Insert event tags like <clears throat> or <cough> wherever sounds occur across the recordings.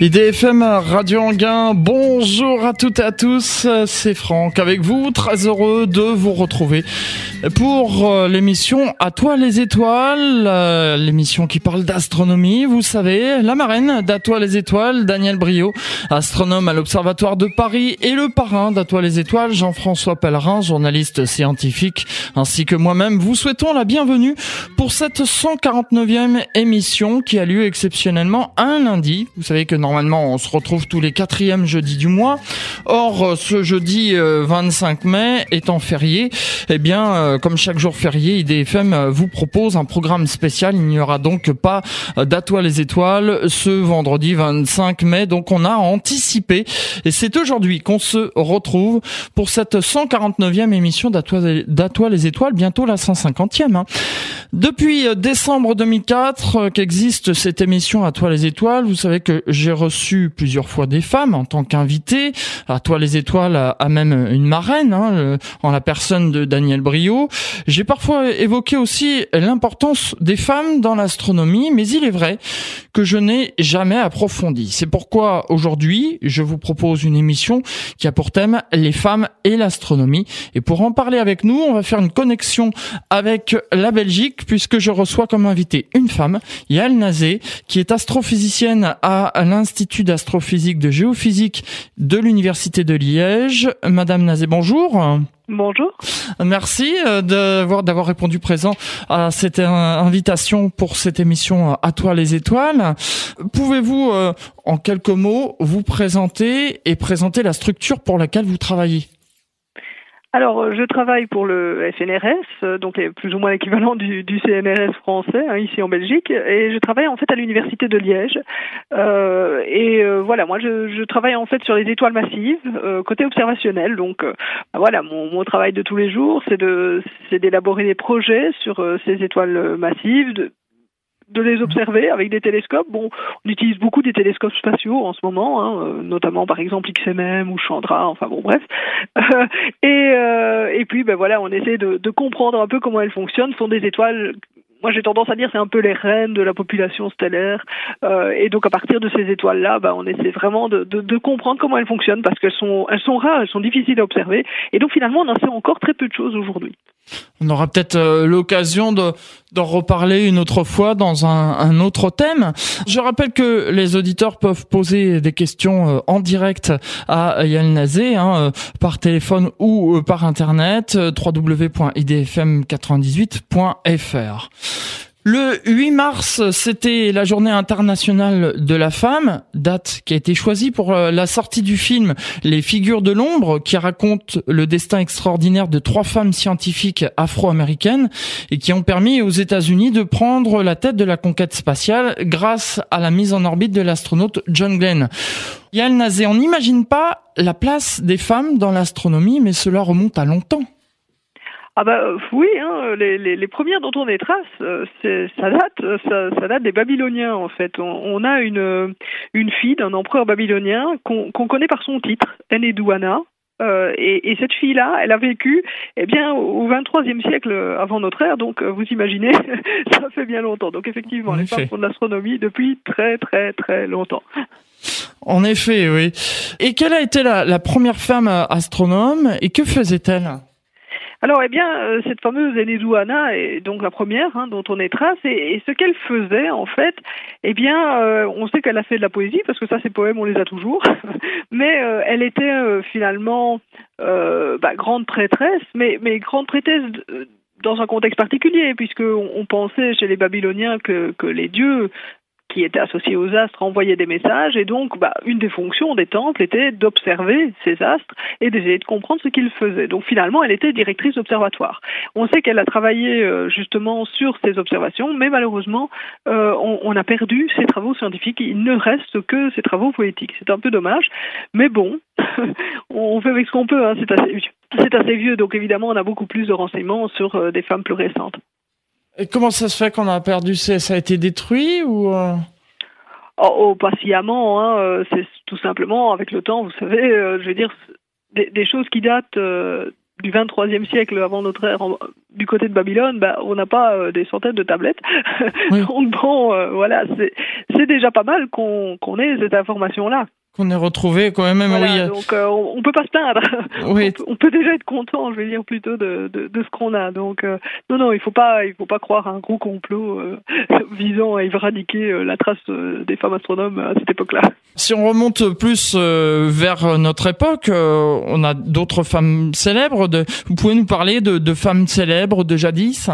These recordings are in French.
IDFM Radio Anguin, bonjour à toutes et à tous, c'est Franck avec vous, très heureux de vous retrouver pour euh, l'émission À toi les étoiles, euh, l'émission qui parle d'astronomie, vous savez, la marraine d'À toi les étoiles, Daniel Brio, astronome à l'Observatoire de Paris et le parrain d'À toi les étoiles, Jean-François Pellerin, journaliste scientifique, ainsi que moi-même, vous souhaitons la bienvenue pour cette 149e émission qui a lieu exceptionnellement un lundi. Vous savez que normalement on se retrouve tous les quatrièmes jeudis du mois. Or, ce jeudi 25 euh, mai étant férié, eh bien, euh, comme chaque jour férié, IDFM euh, vous propose un programme spécial. Il n'y aura donc pas d'Atoile les étoiles ce vendredi 25 mai. Donc on a anticipé. Et c'est aujourd'hui qu'on se retrouve pour cette 149e émission d'Atoile les étoiles, bientôt la 150e. Hein. Depuis décembre 2004 qu'existe cette émission À toi les étoiles, vous savez que j'ai reçu plusieurs fois des femmes en tant qu'invité. À toi les étoiles a, même une marraine, hein, en la personne de Daniel Brio. J'ai parfois évoqué aussi l'importance des femmes dans l'astronomie, mais il est vrai que je n'ai jamais approfondi. C'est pourquoi aujourd'hui, je vous propose une émission qui a pour thème les femmes et l'astronomie. Et pour en parler avec nous, on va faire une connexion avec la Belgique, puisque je reçois comme invité une femme, Yael Nazé, qui est astrophysicienne à l'Institut d'astrophysique de géophysique de l'Université de Liège. Madame Nazé, bonjour. Bonjour. Merci euh, d'avoir répondu présent à cette invitation pour cette émission À toi les étoiles. Pouvez-vous, euh, en quelques mots, vous présenter et présenter la structure pour laquelle vous travaillez? Alors, euh, je travaille pour le FNRS, euh, donc plus ou moins l'équivalent du, CNRS français, hein, ici en Belgique, et je travaille en fait à l'université de Liège. Euh, et voilà, moi je, travaille en fait sur les étoiles massives, côté observationnel. Donc bah, voilà, mon, mon, travail de tous les jours, c'est de c'est d'élaborer des projets sur ces étoiles massives, de, de les observer avec des télescopes. Bon, on utilise beaucoup des télescopes spatiaux en ce moment, hein, euh, notamment par exemple XMM ou Chandra, enfin bon bref. et, euh, et puis ben voilà, on essaie de, comprendre un peu comment elles fonctionnent. Ce sont des étoiles moi j'ai tendance à dire c'est un peu les reines de la population stellaire. Euh, et donc à partir de ces étoiles-là, bah, on essaie vraiment de, de, de, comprendre comment elles fonctionnent parce qu'elles sont, elles sont rares, elles sont difficiles à observer. Et donc finalement, on en sait encore très peu de choses aujourd'hui. On aura peut-être euh, l'occasion de d'en reparler une autre fois dans un, un, autre thème. Je rappelle que les auditeurs peuvent poser des questions euh, en direct à Yann Nazé hein, euh, par téléphone ou par internet www.idfm98.fr. Le 8 mars, c'était la journée internationale de la femme, date qui a été choisie pour euh, la sortie du film Les figures de l'ombre, qui raconte le destin extraordinaire de trois femmes scientifiques afro-américaines et qui ont permis aux États-Unis de prendre la tête de la conquête spatiale grâce à la mise en orbite de l'astronaute John Glenn. Yael Nazé, on n'imagine pas la place des femmes dans l'astronomie, mais cela remonte à longtemps. Ah bah euh, oui, hein, les, les, les, premières dont on est trace, euh, ça date, euh, ça, ça, date des Babyloniens en fait. On, a une une fille d'un empereur babylonien qu'on connaît par son titre, Enedouana. Euh, et, et, cette fille-là, elle a vécu eh bien, au 23e siècle avant notre ère, donc vous imaginez, <laughs> ça fait bien longtemps. Donc effectivement, les femmes font de l'astronomie depuis très très très longtemps. En effet, oui. Et quelle a été la, la première femme astronome et que faisait-elle? Alors, eh bien, euh, cette fameuse Enedouana est donc la première hein, dont on est trace, et, ce qu'elle faisait, en fait, eh bien, euh, on sait qu'elle a fait de la poésie, parce que ça, ses poèmes, on les a toujours, <laughs> mais euh, elle était finalement bah, grande prêtresse, mais, grande prêtresse dans un contexte particulier, puisque on, pensait chez les Babyloniens que les dieux qui étaient associés aux astres envoyaient des messages et donc bah, une des fonctions des temples était d'observer ces astres et d'essayer de comprendre ce qu'ils faisaient. Donc finalement, elle était directrice d'observatoire. On sait qu'elle a travaillé euh, justement sur ces observations, mais malheureusement, euh, on, on, a perdu ses travaux scientifiques. Il ne reste que ses travaux poétiques. C'est un peu dommage, mais bon, <laughs> on fait avec ce qu'on peut. Hein. C'est assez, assez vieux, donc évidemment, on a beaucoup plus de renseignements sur euh, des femmes plus récentes. Et comment ça se fait qu'on a perdu ça? A été détruit ou euh? oh, oh, pas sciemment. Hein, euh, c'est tout simplement avec le temps, vous savez, euh, je veux dire, des, choses qui datent du 23e siècle avant notre ère du côté de Babylone, bah, on n'a pas euh, des centaines de tablettes. <laughs> Donc bon, voilà, c'est déjà pas mal qu'on qu'on ait cette information-là qu'on ait retrouvé quand même. oui. Donc euh, on, peut pas se plaindre. <laughs> Oui. On, peut, déjà être content, je vais dire plutôt de, de, de ce qu'on a. Donc euh, non non, il faut pas il faut pas croire à un gros complot euh, <laughs> visant à éradiquer la trace des femmes astronomes à cette époque-là. Si on remonte plus vers notre époque, on a d'autres femmes célèbres. De... Vous pouvez nous parler de, de femmes célèbres de jadis?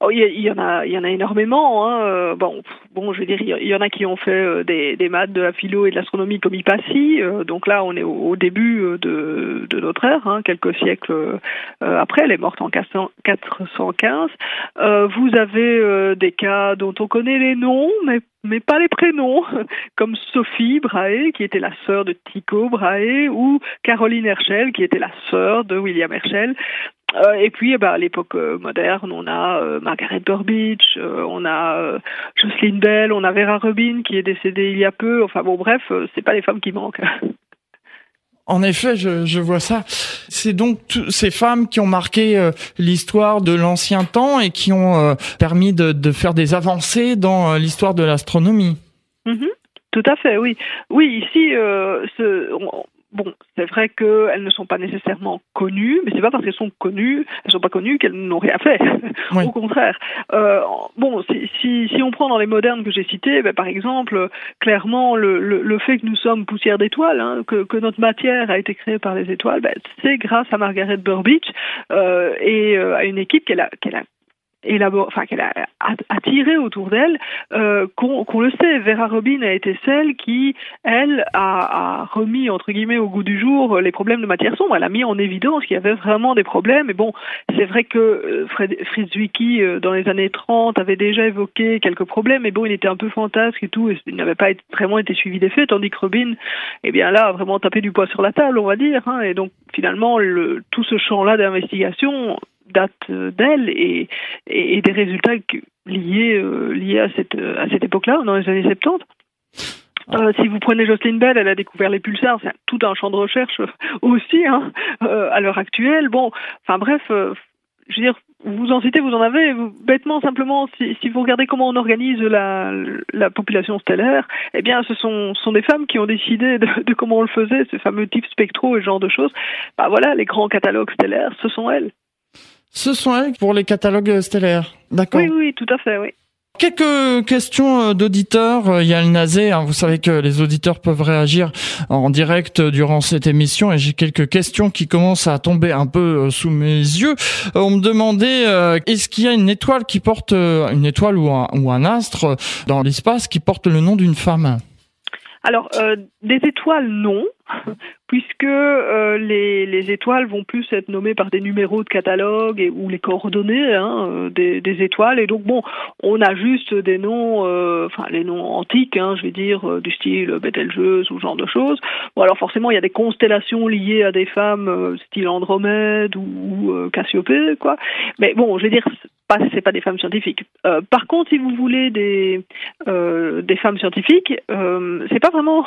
Oh, il, y, en a, il y en a énormément. Hein. Euh, bon, bon, je veux dire, il y en a qui ont fait euh, des, maths, de la philo et de l'astronomie comme Hypatie. Euh, donc là, on est au, début de, de, notre ère, hein, quelques siècles après. Elle est morte en 415. vous avez des cas dont on connaît les noms, mais mais pas les prénoms, <laughs> comme Sophie Brahe, qui était la sœur de Tycho Brahe, ou Caroline Herschel, qui était la sœur de William Herschel. Euh, et puis, eh ben, à l'époque euh, moderne, on a euh, Margaret Burbidge, on a Jocelyn Bell, on a Vera Rubin qui est décédée il y a peu. Enfin bon, bref, c'est pas les femmes qui manquent. <laughs> En effet, je, je vois ça. C'est donc ces femmes qui ont marqué l'histoire de l'ancien temps et qui ont permis de, de, faire des avancées dans l'histoire de l'astronomie. Mm-hmm. Tout à fait, oui. Oui, ici, ce, Bon, c'est vrai qu'elles ne sont pas nécessairement connues, mais c'est pas parce qu'elles sont connues, elles sont pas connues qu'elles n'ont rien fait. <laughs> Au contraire. Euh, bon, si, si, si, on prend dans les modernes que j'ai cités, ben, par exemple, clairement, le, le, le, fait que nous sommes poussière d'étoiles, hein, que, que, notre matière a été créée par les étoiles, ben, c'est grâce à Margaret Burbidge euh, et euh, à une équipe qu'elle a, qu'elle a enfin qu'elle a attiré autour d'elle, euh, qu'on le sait. Vera Robin a été celle qui, elle, a, remis entre guillemets au goût du jour les problèmes de matière sombre. Elle a mis en évidence qu'il y avait vraiment des problèmes. Et bon, c'est vrai que euh, Fritz Zwicky, euh, dans les années 30, avait déjà évoqué quelques problèmes. Mais bon, il était un peu fantasque et tout. Et il n'avait pas vraiment été suivi des faits. Tandis que Robin, eh bien là, a vraiment tapé du poids sur la table, on va dire. Hein. Et donc, finalement, le, tout ce champ-là d'investigation date euh, d'elle et, et, des résultats liés, euh, liés à cette, euh, à cette époque-là, dans les années 70. Euh, si vous prenez Jocelyn Bell, elle a découvert les pulsars, c'est tout un champ de recherche aussi hein, euh, à l'heure actuelle. Bon, enfin bref, euh, je veux dire, vous en citez, vous en avez. Bêtement, simplement, si, si vous regardez comment on organise la, la, population stellaire, eh bien, ce sont, sont des femmes qui ont décidé de, de, comment on le faisait, ces fameux types spectraux et ce genre de choses. Bah voilà, les grands catalogues stellaires, ce sont elles. Ce sont pour les catalogues stellaires. D'accord. Oui, oui, tout à fait, oui. Quelques questions euh, d'auditeurs. Euh, il y a le Nazé. Hein. Vous savez que les auditeurs peuvent réagir en direct durant cette émission et j'ai quelques questions qui commencent à tomber un peu euh, sous mes yeux. On me demandait est-ce qu'il y a une étoile qui porte une étoile ou un, ou un astre dans l'espace qui porte le nom d'une femme? Alors des étoiles non <laughs> puisque euh, les, les, étoiles vont plus être nommées par des numéros de catalogue ou les coordonnées hein, euh, des, étoiles. Et donc, bon, on a juste des noms, euh, enfin, les noms antiques, hein, je vais dire, du style Bételgeuse ou ce genre de choses. Bon, alors forcément, il y a des constellations liées à des femmes, style Andromède ou, Cassiopée, quoi. Mais bon, je vais dire, pas, c'est pas des femmes scientifiques. par contre, si vous voulez des, des femmes scientifiques, c'est pas vraiment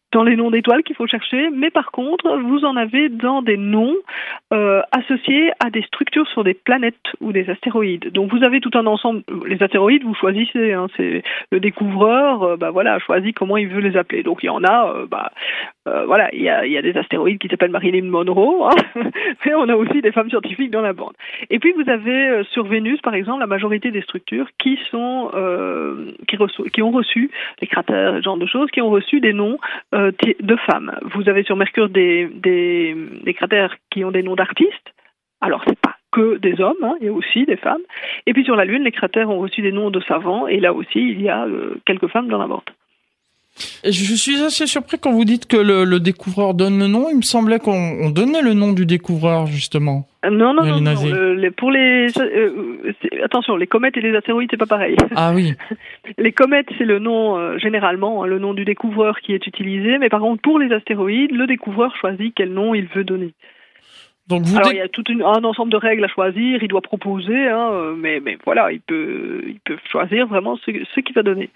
dans les noms d'étoiles qu'il faut chercher, mais par contre, vous en avez dans des noms euh, associés à des structures sur des planètes ou des astéroïdes. Donc vous avez tout un ensemble. Les astéroïdes, vous choisissez. Hein, c'est le découvreur, euh, bah voilà, choisit comment il veut les appeler. Donc il y en a, euh, bah euh, voilà, il y a, des astéroïdes qui s'appellent Marilyn Monroe, hein, <laughs> mais on a aussi des femmes scientifiques dans la bande. Et puis vous avez euh, sur Vénus, par exemple, la majorité des structures qui sont euh, qui, qui, ont reçu les cratères, ce genre de choses, qui ont reçu des noms euh, de femmes. Vous avez sur Mercure des, cratères qui ont des noms d'artistes. Alors c'est pas que des hommes, hein, il y a aussi des femmes. Et puis sur la Lune, les cratères ont reçu des noms de savants, et là aussi il y a quelques femmes dans la bande. Je suis assez surpris quand vous dites que le, découvreur donne le nom. Il me semblait qu'on donnait le nom du découvreur justement. Euh, non, non, non, pour les euh, attention, les comètes et les astéroïdes, c'est pas pareil. Ah oui. <laughs> les comètes, c'est le nom euh, généralement, hein, le nom du découvreur qui est utilisé, mais par contre pour les astéroïdes, le découvreur choisit quel nom il veut donner. Donc vous Alors il y a tout un ensemble de règles à choisir, il doit proposer, hein, mais, mais voilà, il peut, il peut choisir vraiment ce, ce qu'il va donner.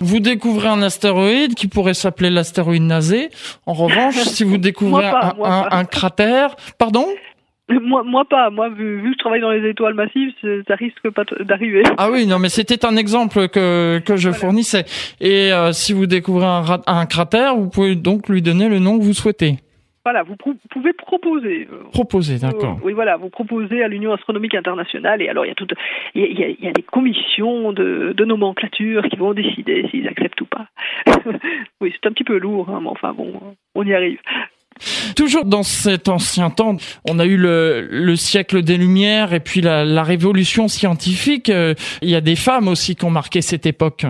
Vous découvrez un astéroïde qui pourrait s'appeler l'astéroïde Nazé. En revanche, <laughs> si vous découvrez un, un, cratère, pardon? Moi, moi pas. Moi, vu, vu, que je travaille dans les étoiles massives, ça risque pas d'arriver. Ah oui, non, mais c'était un exemple que, que je fournissais. Et euh, si vous découvrez un, un, cratère, vous pouvez donc lui donner le nom que vous souhaitez. Voilà, vous pouvez proposer. Euh, proposer, d'accord. oui, voilà, vous proposez à l'Union astronomique internationale et alors il y a toute, il y a, il y a des commissions de, de, nomenclature qui vont décider s'ils acceptent ou pas. <laughs> oui, c'est un petit peu lourd, hein, mais enfin bon, on y arrive. Toujours dans cet ancien temps, on a eu le, le siècle des Lumières et puis la, la révolution scientifique. Euh, il y a des femmes aussi qui ont marqué cette époque.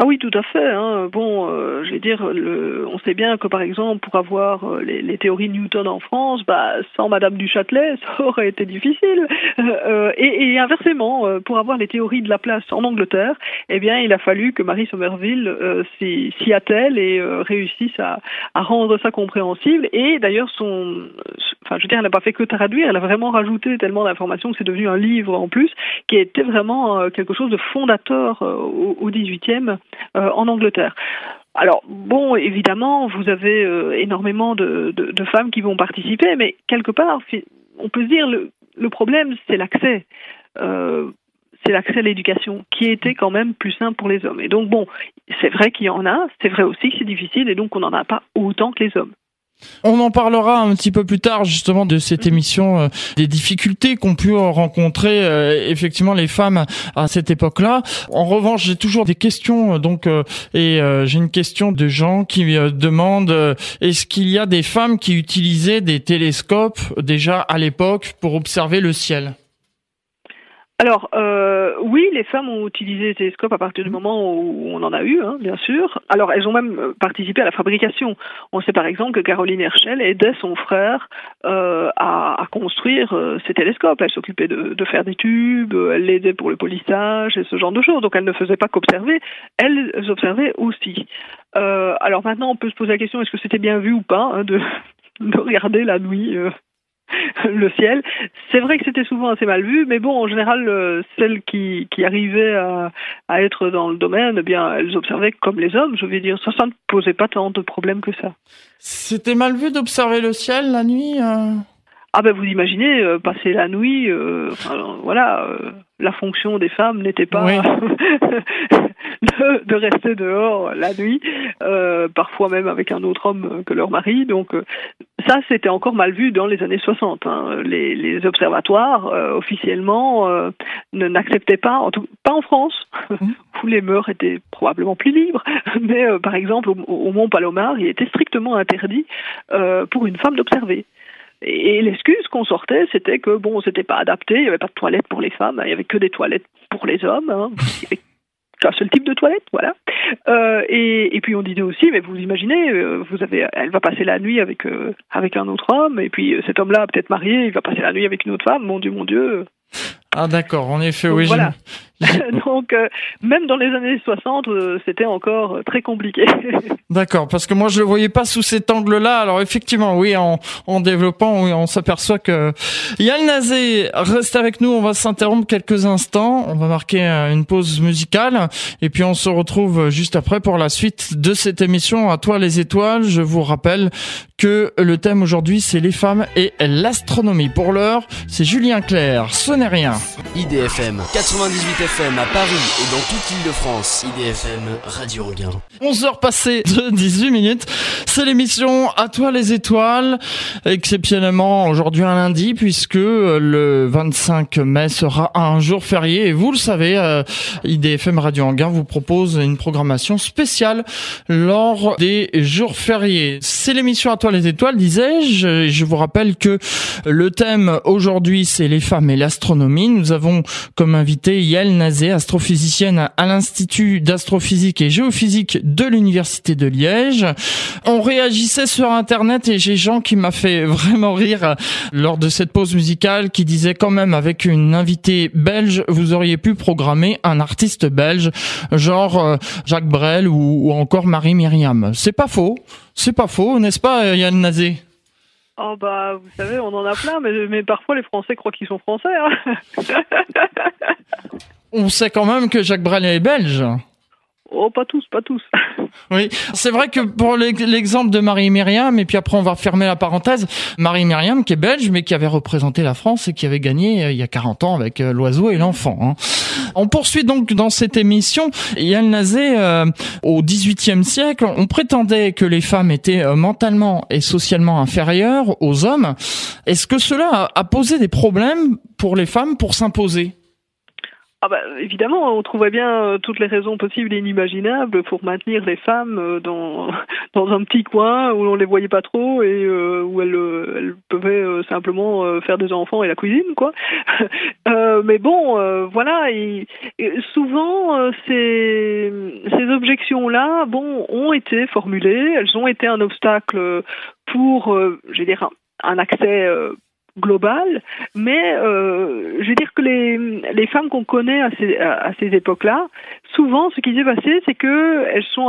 Ah oui, tout à fait. Hein. Bon, euh, je vais dire, le, on sait bien que par exemple, pour avoir euh, les, les, théories Newton en France, bah, sans Madame du Châtelet, <laughs> ça aurait été difficile. Euh, et, et, inversement, euh, pour avoir les théories de la place en Angleterre, eh bien, il a fallu que Marie Somerville euh, s'y attelle et réussisse à, à, rendre ça compréhensible. Et d'ailleurs, son, enfin, je veux dire, elle n'a pas fait que traduire, elle a vraiment rajouté tellement d'informations que c'est devenu un livre en plus, qui était vraiment quelque chose de fondateur au, au 18e euh, en Angleterre. Alors bon, évidemment, vous avez euh, énormément de, femmes qui vont participer, mais quelque part, on peut se dire le, le problème, c'est l'accès. Euh, c'est l'accès à l'éducation, qui était quand même plus simple pour les hommes. Et donc bon, c'est vrai qu'il y en a, c'est vrai aussi que c'est difficile, et donc on n'en a pas autant que les hommes. On en parlera un petit peu plus tard justement de cette mhm. émission, euh, des difficultés qu'ont pu rencontrer euh, effectivement les femmes à cette époque-là. En revanche, j'ai toujours des questions euh, donc et j'ai une question de gens qui demandent est-ce qu'il y a des femmes qui utilisaient des télescopes déjà à l'époque pour observer le ciel? Alors, euh, oui, les femmes ont utilisé les télescopes à partir du moment où on en a eu, hein, bien sûr. Alors, elles ont même euh, participé à la fabrication. On sait par exemple que Caroline Herschel aidait son frère euh, à, à, construire euh, ces télescopes. Elle s'occupait de, de, faire des tubes, elle l'aidait pour le polissage et ce genre de choses. Donc, elle ne faisait pas qu'observer, elles observaient aussi. Euh, alors maintenant, on peut se poser la question est-ce que c'était bien vu ou pas hein, de, <laughs> de regarder la nuit le ciel. C'est vrai que c'était souvent assez mal vu, mais bon, en général, euh, celles qui, arrivaient à, être dans le domaine, eh bien, elles observaient comme les hommes. Je veux dire, ça, ça ne posait pas tant de problèmes que ça. C'était mal vu d'observer le ciel la nuit euh ah ben vous imaginez euh, passer la nuit, euh, enfin, voilà, euh, la fonction des femmes n'était pas <laughs> de, de, rester dehors la nuit, parfois même avec un autre homme que leur mari. Donc ça c'était encore mal vu dans les années 60. Hein. Les, les, observatoires officiellement ne n'acceptaient pas, en tout, pas en France mmh. <laughs> où les mœurs étaient probablement plus libres, <laughs> mais par exemple au, au, Mont Palomar il était strictement interdit pour une femme d'observer. Et l'excuse qu'on sortait, c'était que bon, c'était pas adapté, il n'y avait pas de toilettes pour les femmes, il y avait que des toilettes pour les hommes. Hein. Il y avait qu'un seul type de toilette, voilà. Euh, et, et, puis on disait aussi, mais vous imaginez, euh, vous avez, elle va passer la nuit avec euh, avec un autre homme, et puis cet homme-là peut-être marié, il va passer la nuit avec une autre femme. Mon Dieu, mon Dieu. Ah d'accord, en effet, oui. Voilà. <laughs> Donc, euh, même dans les années 60, euh, c'était encore euh, très compliqué. <laughs> D'accord, parce que moi, je le voyais pas sous cet angle-là. Alors, effectivement, oui, en, en développant, oui, on s'aperçoit que Yann Nazé reste avec nous. On va s'interrompre quelques instants. On va marquer une pause musicale. Et puis, on se retrouve juste après pour la suite de cette émission. À toi, les étoiles. Je vous rappelle que le thème aujourd'hui, c'est les femmes et l'astronomie. Pour l'heure, c'est Julien Clerc. Ce n'est rien. IDFM 98 FM à Paris et dans toute l'île de France. IDFM Radio Regain. 11 heures passées de 18 minutes. C'est l'émission À toi les étoiles. Exceptionnellement aujourd'hui un lundi puisque le 25 mai sera un jour férié et vous le savez, euh, IDFM Radio Anguin vous propose une programmation spéciale lors des jours fériés. C'est l'émission À toi les étoiles, disais-je. Je vous rappelle que le thème aujourd'hui c'est les femmes et l'astronomie. Nous avons comme invité Yael Nazé, astrophysicienne à l'Institut d'astrophysique et géophysique de l'Université de Liège. On réagissait sur Internet et j'ai Jean qui m'a fait vraiment rire lors de cette pause musicale qui disait quand même avec une invitée belge, vous auriez pu programmer un artiste belge, genre euh, Jacques Brel ou, encore Marie Myriam. C'est pas faux, c'est pas faux, n'est-ce pas Yann Nazé? Oh bah vous savez, on en a plein, mais, mais parfois les Français croient qu'ils sont français. Hein <laughs> on sait quand même que Jacques Brel est belge. Oh, pas tous, pas tous. <laughs> Oui, c'est vrai que pour l'exemple de Marie-Myriam, et puis après on va fermer la parenthèse, Marie-Myriam qui est belge, mais qui avait représenté la France et qui avait gagné euh, il y a 40 ans avec euh, l'oiseau et l'enfant. Hein. On poursuit donc dans cette émission. Yann Nazé, euh, au XVIIIe siècle, on prétendait que les femmes étaient mentalement et socialement inférieures aux hommes. Est-ce que cela a posé des problèmes pour les femmes pour s'imposer? Ah bah, évidemment, on trouvait bien euh, toutes les raisons possibles et inimaginables pour maintenir les femmes euh, dans <laughs> dans un petit coin où on les voyait pas trop et euh, où elles, elles pouvaient simplement faire des enfants et la cuisine, quoi. <laughs> mais bon, voilà. Souvent, ces ces objections-là, bon, ont été formulées. Elles ont été un obstacle pour, je vais dire, un accès global, mais euh, je veux dire que les, les femmes qu'on connaît à ces, à ces époques-là, souvent ce qui s'est passé, c'est que elles sont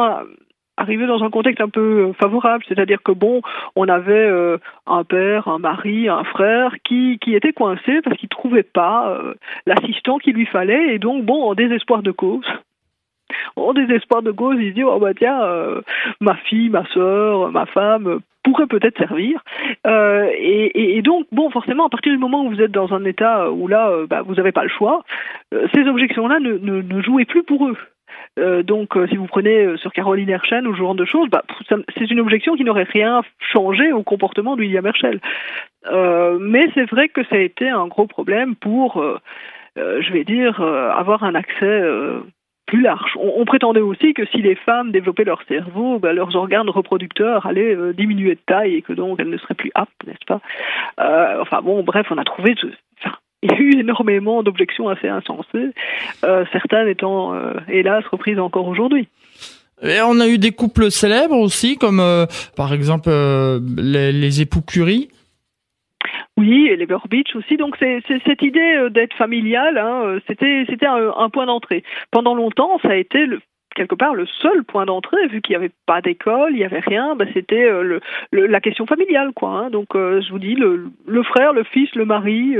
arrivées dans un contexte un peu favorable, c'est-à-dire que bon, on avait euh, un père, un mari, un frère qui, qui était coincé parce qu'il trouvait pas euh, l'assistant qu'il lui fallait. Et donc bon, en désespoir de cause, en désespoir de cause, il se dit oh bah tiens, euh, ma fille, ma soeur, ma femme pourrait peut-être servir. Euh, et, donc bon, forcément, à partir du moment où vous êtes dans un état où là, euh, bah, vous n'avez pas le choix, euh, ces objections-là ne, ne, ne jouaient plus pour eux. Euh, donc, si vous prenez sur Caroline Herschel ou ce genre de choses, bah, c'est une objection qui n'aurait rien changé au comportement de William Herschel. Euh, mais c'est vrai que ça a été un gros problème pour, je vais dire, avoir un accès plus large. On, prétendait aussi que si les femmes développaient leur cerveau, ben, leurs organes reproducteurs allaient euh, diminuer de taille et que donc elles ne seraient plus aptes, n'est-ce pas? Euh, Enfin bon, bref, on a trouvé... <laughs> Il y a eu énormément d'objections assez insensées, euh, certaines étant, hélas, reprises encore aujourd'hui. Et on a eu des couples célèbres aussi, comme par exemple les époux Curie, oui, et les Beach aussi. Donc c'est cette idée euh, d'être familial, hein, euh, c'était c'était un, point d'entrée. Pendant longtemps, ça a été le, quelque part le seul point d'entrée, vu qu'il n'y avait pas d'école, il n'y avait rien, bah, c'était euh, le, la question familiale, quoi. Hein. Donc, je vous dis, le, le, frère, le fils, le mari,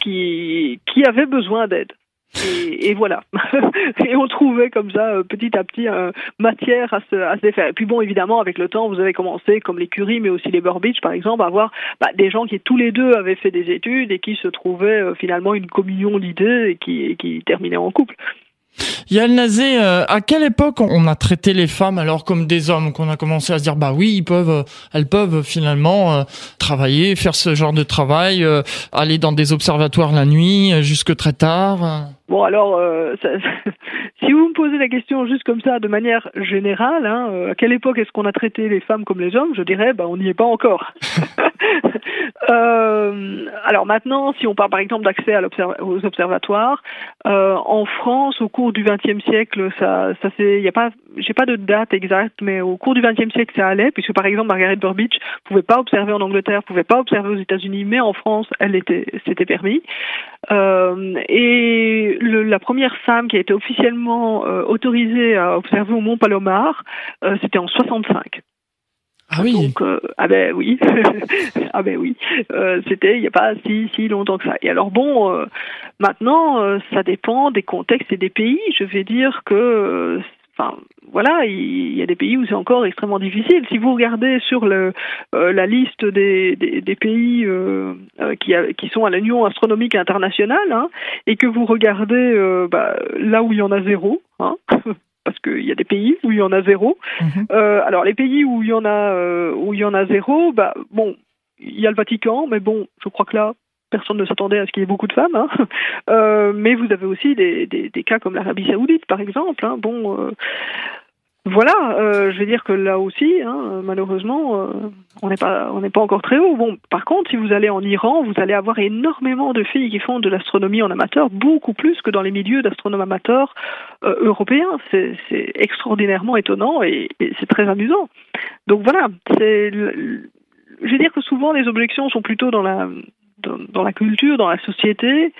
qui, qui avait besoin d'aide. Et, voilà. <laughs> et on trouvait comme ça, euh, petit à petit, euh, matière à se, à défaire. Et puis bon, évidemment, avec le temps, vous avez commencé, comme les Curie, mais aussi les Burbidge, par exemple, à avoir bah, des gens qui tous les deux avaient fait des études et qui se trouvaient euh, finalement une communion d'idées et qui, terminaient en couple. Yann Nazé, à quelle époque on a traité les femmes alors comme des hommes qu'on a commencé à se dire bah oui ils peuvent elles peuvent finalement travailler faire ce genre de travail aller dans des observatoires la nuit jusque très tard Bon alors ça, <laughs> si vous me posez la question juste comme ça de manière générale hein, à quelle époque est-ce qu'on a traité les femmes comme les hommes je dirais bah on n'y est pas encore <laughs> alors maintenant si on parle par exemple d'accès aux observatoires en France au cours du XXe siècle, ça, ça c'est, il y a pas, j'ai pas de date exacte, mais au cours du XXe siècle, ça allait, puisque par exemple Margaret Burbidge pouvait pas observer en Angleterre, pouvait pas observer aux États-Unis, mais en France, elle était, c'était permis. Euh, et le, la première femme qui a été officiellement euh, autorisée à observer au Mont Palomar, euh, c'était en 65. Ah oui. Donc, euh, ah ben oui, <laughs> ah ben oui, euh, c'était il n'y a pas si si longtemps que ça. Et alors bon, euh, maintenant euh, ça dépend des contextes et des pays. Je vais dire que, enfin voilà, il y a des pays où c'est encore extrêmement difficile. Si vous regardez sur le la liste des des, des pays qui a, qui sont à l'Union astronomique internationale, hein, et que vous regardez bah, là où il y en a zéro. Hein, <laughs> parce qu'il y a des pays où il y en a zéro. Mhm. Euh, alors les pays où il y en a euh, où il y en a zéro, bah bon, il y a le Vatican, mais bon, je crois que là personne ne s'attendait à ce qu'il y ait beaucoup de femmes. Hein. <laughs> Euh, mais vous avez aussi des, des, des cas comme l'Arabie Saoudite, par exemple. Hein. Bon, voilà, euh, je vais dire que là aussi, hein, malheureusement, euh, on n'est pas, on n'est pas encore très haut. Bon, par contre, si vous allez en Iran, vous allez avoir énormément de filles qui font de l'astronomie en amateur, beaucoup plus que dans les milieux d'astronomes amateurs euh, européens. C'est, extraordinairement étonnant et, c'est très amusant. Donc voilà, c'est, je vais dire que souvent les objections sont plutôt dans la dans, la culture, dans la société,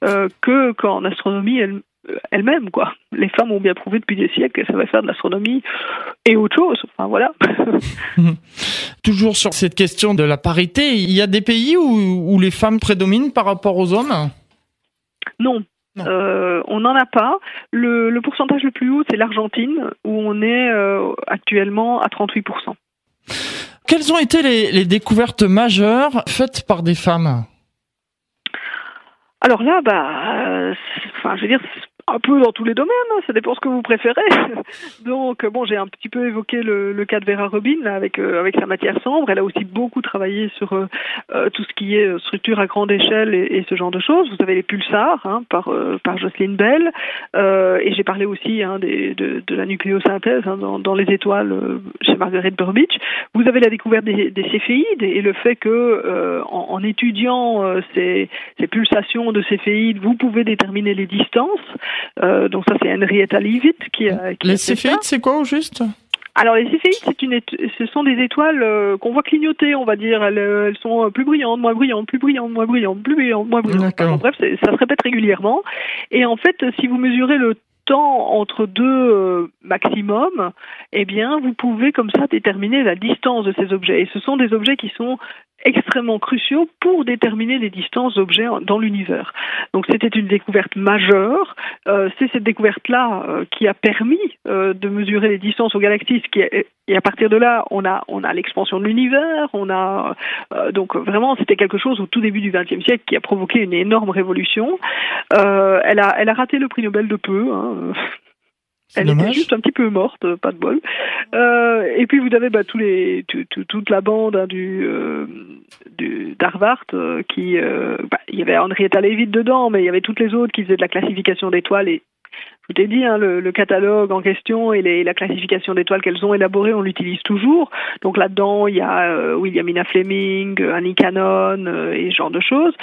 que qu'en astronomie elle, elle-même, quoi. Les femmes ont bien prouvé depuis des siècles qu'elles savaient faire de l'astronomie et autre chose. Enfin, voilà. <laughs> Toujours sur cette question de la parité, il y a des pays où, où les femmes prédominent par rapport aux hommes? Non, on n'en a pas. Le, le, pourcentage le plus haut, c'est l'Argentine, où on est actuellement à 38%. Quelles ont été les, découvertes majeures faites par des femmes? Alors là, bah, enfin, je veux dire, un peu dans tous les domaines, hein, ça dépend ce que vous préférez. <laughs> Donc bon, j'ai un petit peu évoqué le, le cas de Vera Robin là, avec euh, avec sa matière sombre. Elle a aussi beaucoup travaillé sur euh, euh, tout ce qui est structure à grande échelle et, et, ce genre de choses. Vous avez les pulsars hein, par par Jocelyn Bell et j'ai parlé aussi hein, des, de, de, la nucléosynthèse hein, dans, dans, les étoiles chez Margaret Burbidge. Vous avez la découverte des, des céphéides et le fait que en, en, étudiant ces, ces pulsations de céphéides, vous pouvez déterminer les distances. Euh, donc ça, c'est Henrietta Leavitt qui a. Qui les céphéides, c'est quoi au juste? Alors les céphéides, c'est une, ce sont des étoiles euh, qu'on voit clignoter, on va dire. Elles, euh, elles, sont plus brillantes, moins brillantes, plus brillantes, moins brillantes, plus brillantes, moins brillantes. Enfin, bref, ça se répète régulièrement. Et en fait, si vous mesurez le temps entre deux euh, maximums, eh bien, vous pouvez comme ça déterminer la distance de ces objets. Et ce sont des objets qui sont extrêmement cruciaux pour déterminer les distances d'objets dans l'univers. Donc c'était une découverte majeure. Euh, c'est cette découverte-là euh, qui a permis euh, de mesurer les distances aux galaxies, qui et à partir de là, on a on a l'expansion de l'univers, on a euh, donc vraiment c'était quelque chose au tout début du XXe siècle qui a provoqué une énorme révolution. Euh, elle a elle a raté le prix Nobel de peu. Hein. Elle était juste un petit peu morte, pas de bol. Euh, et puis vous avez bah, tous les, toute la bande hein, du, euh, du d'Harvard euh, qui, euh, bah, il y avait Henrietta Leavitt dedans, mais il y avait toutes les autres qui faisaient de la classification d'étoiles et je t'ai dit, hein, le, catalogue en question et la classification d'étoiles qu'elles ont élaborée, on l'utilise toujours. Donc là-dedans, il y a euh, Williamina Fleming, Annie Cannon euh, et ce genre de choses.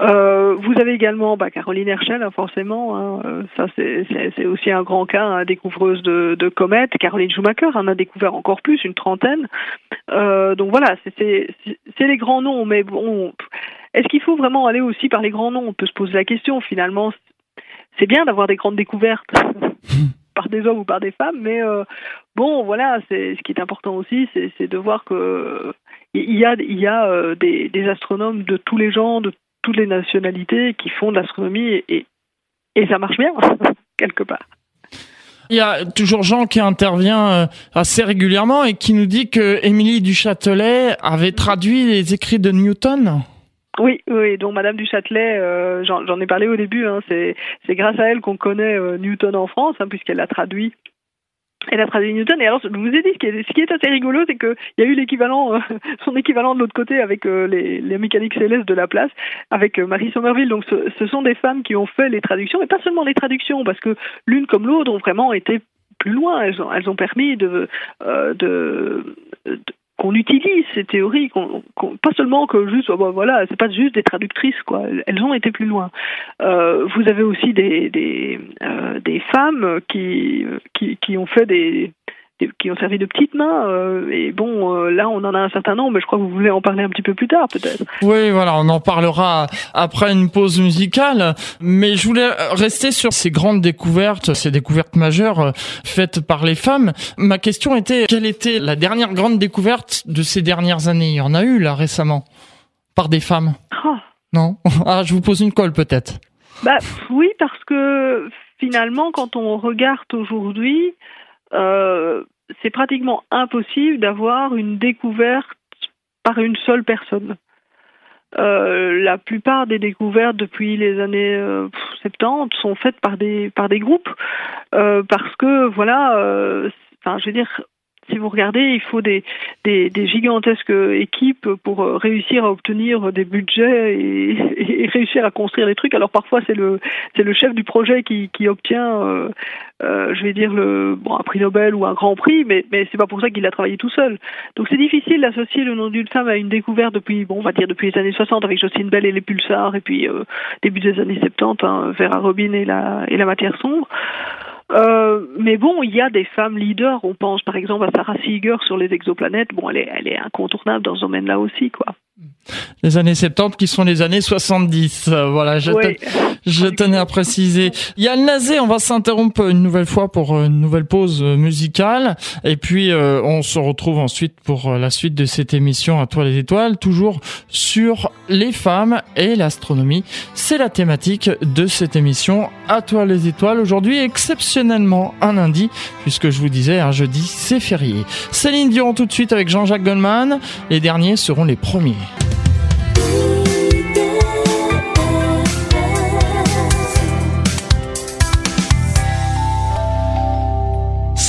Euh, vous avez également bah, Caroline Herschel, hein, forcément. Hein, euh, ça, c'est aussi un grand cas, découvreuse de, comètes. Caroline Schumacher en a découvert encore plus, une trentaine. Euh, donc voilà, c'est les grands noms. Mais est-ce qu'il faut vraiment aller aussi par les grands noms? On peut se poser la question. Finalement, c'est bien d'avoir des grandes découvertes <laughs> par des hommes ou par des femmes, mais euh, bon, voilà, c'est ce qui est important aussi, c'est de voir que il y a, il y a euh, des, des, astronomes de tous les genres, de toutes les nationalités qui font de l'astronomie et, et ça marche bien <laughs> quelque part. Il y a toujours Jean qui intervient euh, assez régulièrement et qui nous dit que Émilie du Châtelet avait traduit les écrits de Newton. Oui, oui, donc Madame du Châtelet, euh, j'en ai parlé au début, hein, c'est grâce à elle qu'on connaît euh, Newton en France, hein, puisqu'elle l'a traduit. Elle a traduit Newton, et alors je vous ai dit, ce qui est, assez rigolo, c'est qu'il y a eu l'équivalent, euh, <laughs> son équivalent de l'autre côté avec les, mécaniques célestes de la place, avec Marie Somerville. Donc ce, ce, sont des femmes qui ont fait les traductions, et pas seulement les traductions, parce que l'une comme l'autre ont vraiment été plus loin. Elles ont, elles ont permis de, de, de qu'on utilise ces théories, pas seulement que juste, oh, bah, voilà, c'est pas juste des traductrices, quoi. Elles ont été plus loin. Euh, vous avez aussi des des, euh, femmes qui qui ont fait des qui ont servi de petites mains. Euh, et bon, euh, là, on en a un certain nombre, mais je crois que vous voulez en parler un petit peu plus tard, peut-être. Oui, voilà, on en parlera après une pause musicale. Mais je voulais rester sur ces grandes découvertes, ces découvertes majeures euh, faites par les femmes. Ma question était, quelle était la dernière grande découverte de ces dernières années? Il y en a eu, là, récemment, par des femmes oh. Non? <laughs> Ah, je vous pose une colle, peut-être. Bah oui, parce que finalement, quand on regarde aujourd'hui, euh, c'est pratiquement impossible d'avoir une découverte par une seule personne. Euh, la plupart des découvertes depuis les années 70 sont faites par des par des groupes euh, parce que voilà, enfin je veux dire si vous regardez, il faut des, des, des, gigantesques équipes pour euh, réussir à obtenir des budgets et, et réussir à construire des trucs. Alors parfois c'est le c'est le chef du projet qui, qui obtient, euh, euh, je vais dire le bon un prix Nobel ou un grand prix, mais mais c'est pas pour ça qu'il a travaillé tout seul. Donc c'est difficile d'associer le nom d'une femme à une découverte depuis bon on va dire depuis les années 60 avec Jocelyn Bell et les pulsars et puis euh, début des années 70 hein, Vera Robin et la et la matière sombre. Euh, mais bon, il y a des femmes leaders. On pense par exemple à Sarah Seeger sur les exoplanètes. Bon, elle est, elle est incontournable dans ce domaine-là aussi, quoi. Les années 70 qui sont les années 70. Euh, voilà, je, je tenais à préciser. Il y a le Nazé, on va s'interrompre une nouvelle fois pour une nouvelle pause musicale. Et puis, euh, on se retrouve ensuite pour la suite de cette émission à toi les étoiles, toujours sur les femmes et l'astronomie. C'est la thématique de cette émission à toi les étoiles. Aujourd'hui, un lundi, puisque je vous disais, un jeudi, c'est férié. Céline Dion tout de suite avec Jean-Jacques Goldman. Les derniers seront les premiers.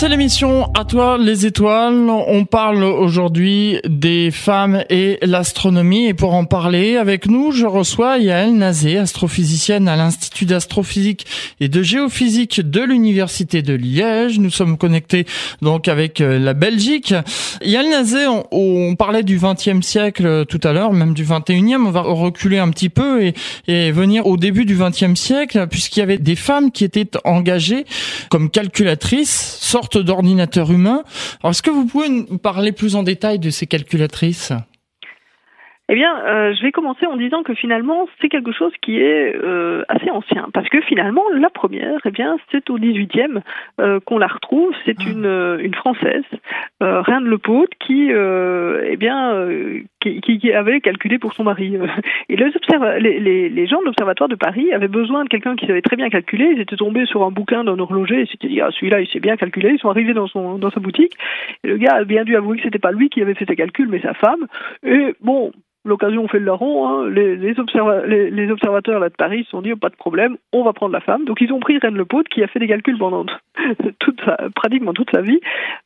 C'est l'émission À toi les étoiles. On parle aujourd'hui des femmes et l'astronomie. Et pour en parler avec nous, je reçois Yael Nazé, astrophysicienne à l'Institut d'astrophysique et de géophysique de l'Université de Liège. Nous sommes connectés donc avec euh, la Belgique. Yael Nazé, on, parlait du 20e siècle tout à l'heure, même du 21e. On va reculer un petit peu et, et venir au début du 20e siècle, puisqu'il y avait des femmes qui étaient engagées comme calculatrices, sorte d'ordinateur humain. Alors, est-ce que vous pouvez nous parler plus en détail de ces calculatrices? Eh bien, euh, je vais commencer en disant que finalement, c'est quelque chose qui est euh, assez ancien, parce que finalement, la première, eh bien, c'est au 18e euh, qu'on la retrouve. C'est ah. une, une française, Reine Lepaute, qui, eh bien, qui, qui, avait calculé pour son mari. Et les, les, les, les, gens de l'Observatoire de Paris avaient besoin de quelqu'un qui savait très bien calculer. Ils étaient tombés sur un bouquin d'un horloger et s'étaient dit ah celui-là il sait bien calculer. Ils sont arrivés dans son dans sa boutique et le gars a bien dû avouer que c'était pas lui qui avait fait ses calculs mais sa femme. Et bon, l'occasion fait le larron. Hein. Les, observateurs là de Paris se sont dit oh, pas de problème, on va prendre la femme. Donc ils ont pris Reine Lepaute qui a fait des calculs pendant <laughs> pratiquement toute sa vie.